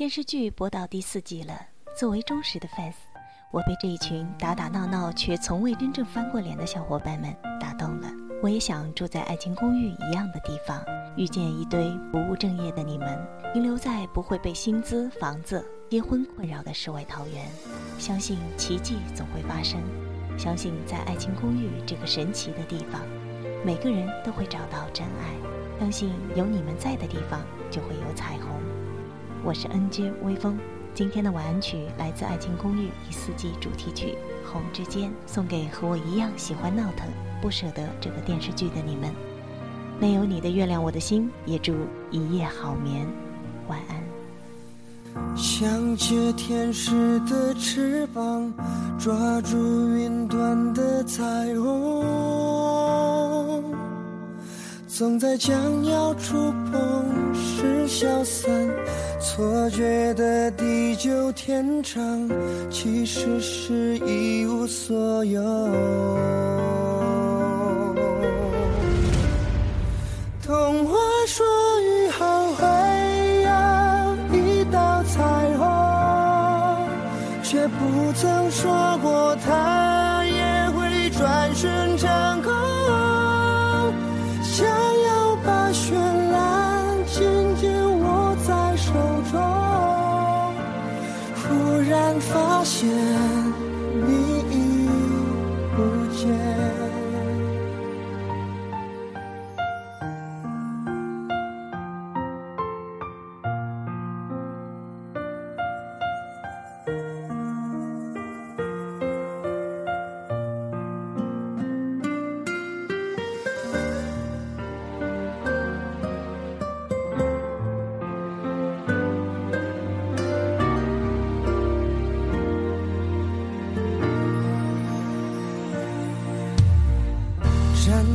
电视剧播到第四季了，作为忠实的 fans，我被这一群打打闹闹却从未真正翻过脸的小伙伴们打动了。我也想住在爱情公寓一样的地方，遇见一堆不务正业的你们，停留在不会被薪资、房子、结婚困扰的世外桃源。相信奇迹总会发生，相信在爱情公寓这个神奇的地方，每个人都会找到真爱。相信有你们在的地方，就会有彩虹。我是 NJ 微风，今天的晚安曲来自《爱情公寓》第四季主题曲《红之间》，送给和我一样喜欢闹腾、不舍得这个电视剧的你们。没有你的月亮，我的心也祝一夜好眠，晚安。像借天使的翅膀，抓住云端的彩虹，总在将要触碰时消散。错觉的地久天长，其实是一无所有。童话说雨后会有一道彩虹，却不曾说过它也会转瞬成空。雪。